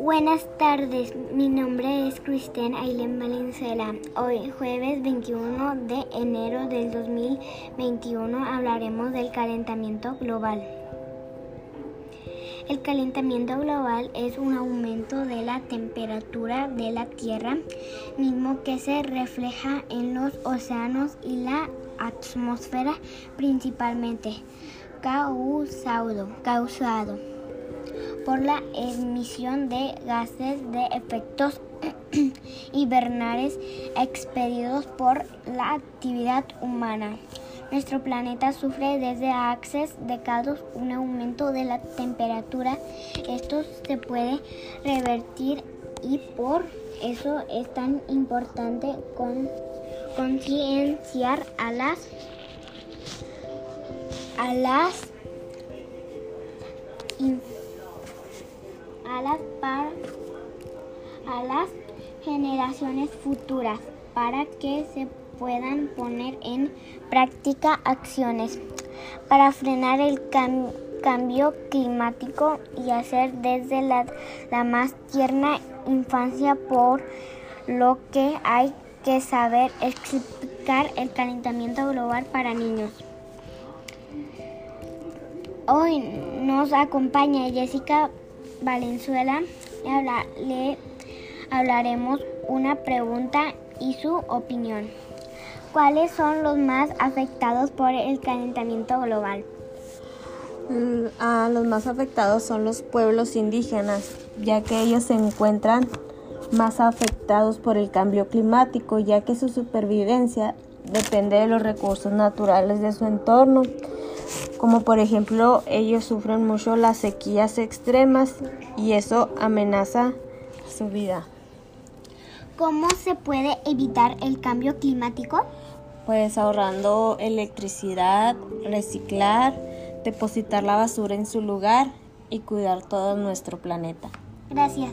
Buenas tardes, mi nombre es Cristian Ailén Valenzuela. Hoy, jueves 21 de enero del 2021, hablaremos del calentamiento global. El calentamiento global es un aumento de la temperatura de la Tierra, mismo que se refleja en los océanos y la atmósfera principalmente, causado, causado por la emisión de gases de efectos invernales expedidos por la actividad humana. Nuestro planeta sufre desde hace décadas un aumento de la temperatura. Esto se puede revertir y por eso es tan importante concienciar a las a las a las, a las generaciones futuras para que se puedan poner en práctica acciones para frenar el cambio climático y hacer desde la, la más tierna infancia por lo que hay que saber explicar el calentamiento global para niños. Hoy nos acompaña Jessica Valenzuela le hablaremos una pregunta y su opinión. ¿Cuáles son los más afectados por el calentamiento global? Mm, a los más afectados son los pueblos indígenas, ya que ellos se encuentran más afectados por el cambio climático, ya que su supervivencia depende de los recursos naturales de su entorno como por ejemplo ellos sufren mucho las sequías extremas y eso amenaza su vida. ¿Cómo se puede evitar el cambio climático? Pues ahorrando electricidad, reciclar, depositar la basura en su lugar y cuidar todo nuestro planeta. Gracias.